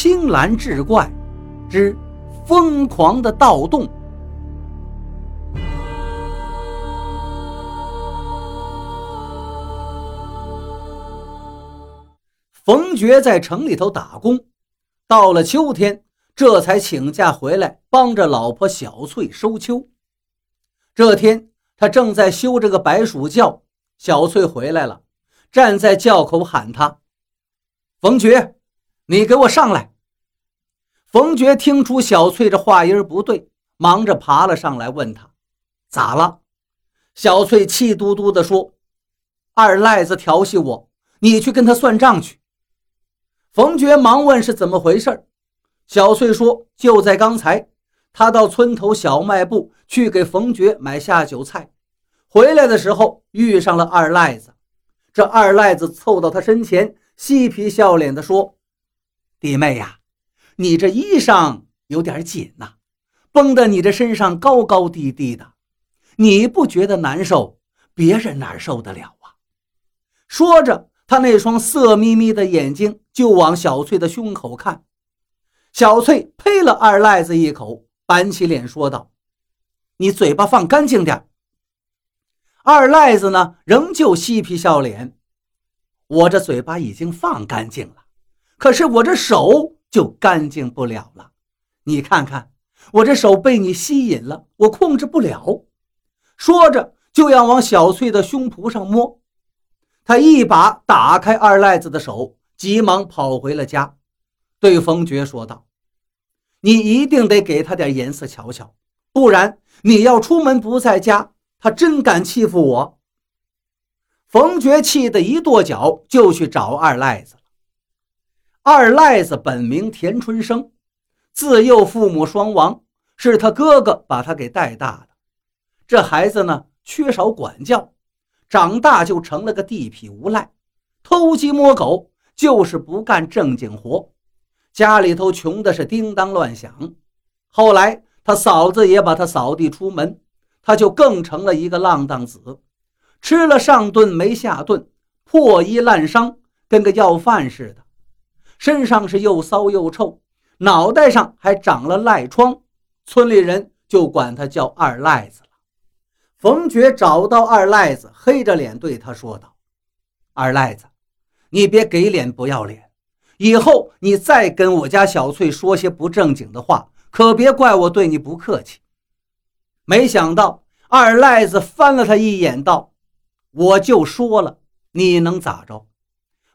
青蓝志怪之疯狂的盗洞。冯爵在城里头打工，到了秋天，这才请假回来帮着老婆小翠收秋。这天，他正在修这个白鼠窖，小翠回来了，站在窖口喊他：“冯爵，你给我上来！”冯爵听出小翠这话音不对，忙着爬了上来，问他：“咋了？”小翠气嘟嘟地说：“二赖子调戏我，你去跟他算账去。”冯爵忙问是怎么回事小翠说：“就在刚才，他到村头小卖部去给冯爵买下酒菜，回来的时候遇上了二赖子。这二赖子凑到他身前，嬉皮笑脸地说：‘弟妹呀，你这衣裳有点紧呐，绷得你这身上高高低低的，你不觉得难受？别人哪受得了啊？’说着。”他那双色眯眯的眼睛就往小翠的胸口看，小翠呸了二赖子一口，板起脸说道：“你嘴巴放干净点。”二赖子呢，仍旧嬉皮笑脸：“我这嘴巴已经放干净了，可是我这手就干净不了了。你看看，我这手被你吸引了，我控制不了。”说着就要往小翠的胸脯上摸。他一把打开二赖子的手，急忙跑回了家，对冯爵说道：“你一定得给他点颜色瞧瞧，不然你要出门不在家，他真敢欺负我。”冯爵气得一跺脚，就去找二赖子。二赖子本名田春生，自幼父母双亡，是他哥哥把他给带大的。这孩子呢，缺少管教。长大就成了个地痞无赖，偷鸡摸狗，就是不干正经活。家里头穷的是叮当乱响。后来他嫂子也把他扫地出门，他就更成了一个浪荡子，吃了上顿没下顿，破衣烂裳，跟个要饭似的，身上是又骚又臭，脑袋上还长了癞疮，村里人就管他叫二赖子了。冯爵找到二赖子，黑着脸对他说道：“二赖子，你别给脸不要脸，以后你再跟我家小翠说些不正经的话，可别怪我对你不客气。”没想到二赖子翻了他一眼，道：“我就说了，你能咋着？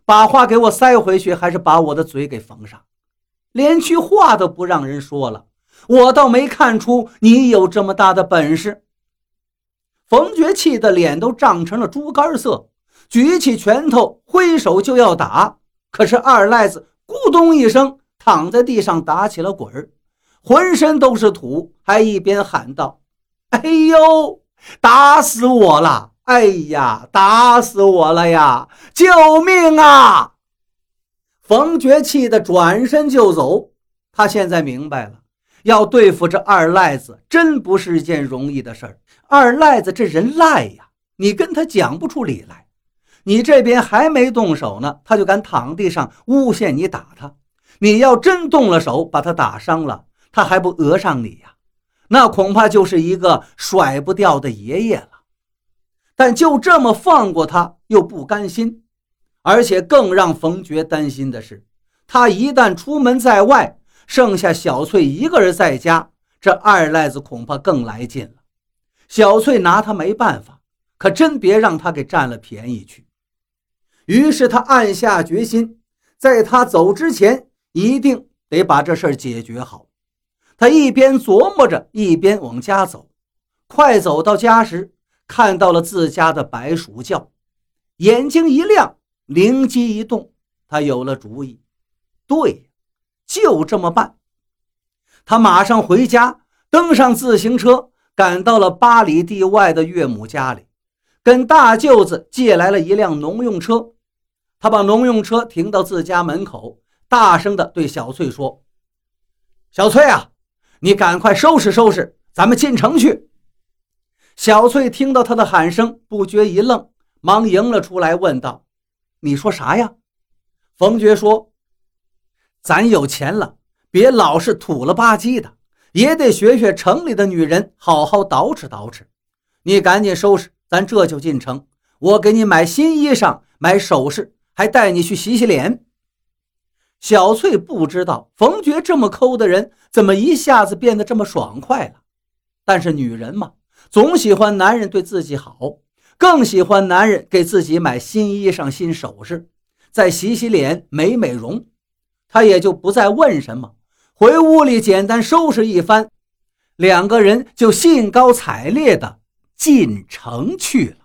把话给我塞回去，还是把我的嘴给缝上？连句话都不让人说了，我倒没看出你有这么大的本事。”冯爵气得脸都涨成了猪肝色，举起拳头挥手就要打，可是二赖子咕咚一声躺在地上打起了滚儿，浑身都是土，还一边喊道：“哎呦，打死我了！哎呀，打死我了呀！救命啊！”冯爵气得转身就走，他现在明白了。要对付这二赖子，真不是件容易的事儿。二赖子这人赖呀，你跟他讲不出理来。你这边还没动手呢，他就敢躺地上诬陷你打他。你要真动了手，把他打伤了，他还不讹上你呀？那恐怕就是一个甩不掉的爷爷了。但就这么放过他，又不甘心。而且更让冯爵担心的是，他一旦出门在外，剩下小翠一个人在家，这二赖子恐怕更来劲了。小翠拿他没办法，可真别让他给占了便宜去。于是他暗下决心，在他走之前，一定得把这事解决好。他一边琢磨着，一边往家走。快走到家时，看到了自家的白鼠窖，眼睛一亮，灵机一动，他有了主意。对。就这么办，他马上回家，登上自行车，赶到了八里地外的岳母家里，跟大舅子借来了一辆农用车。他把农用车停到自家门口，大声地对小翠说：“小翠啊，你赶快收拾收拾，咱们进城去。”小翠听到他的喊声，不觉一愣，忙迎了出来，问道：“你说啥呀？”冯觉说。咱有钱了，别老是土了吧唧的，也得学学城里的女人，好好捯饬捯饬。你赶紧收拾，咱这就进城。我给你买新衣裳，买首饰，还带你去洗洗脸。小翠不知道冯觉这么抠的人，怎么一下子变得这么爽快了。但是女人嘛，总喜欢男人对自己好，更喜欢男人给自己买新衣裳、新首饰，再洗洗脸、美美容。她也就不再问什么，回屋里简单收拾一番，两个人就兴高采烈地进城去了。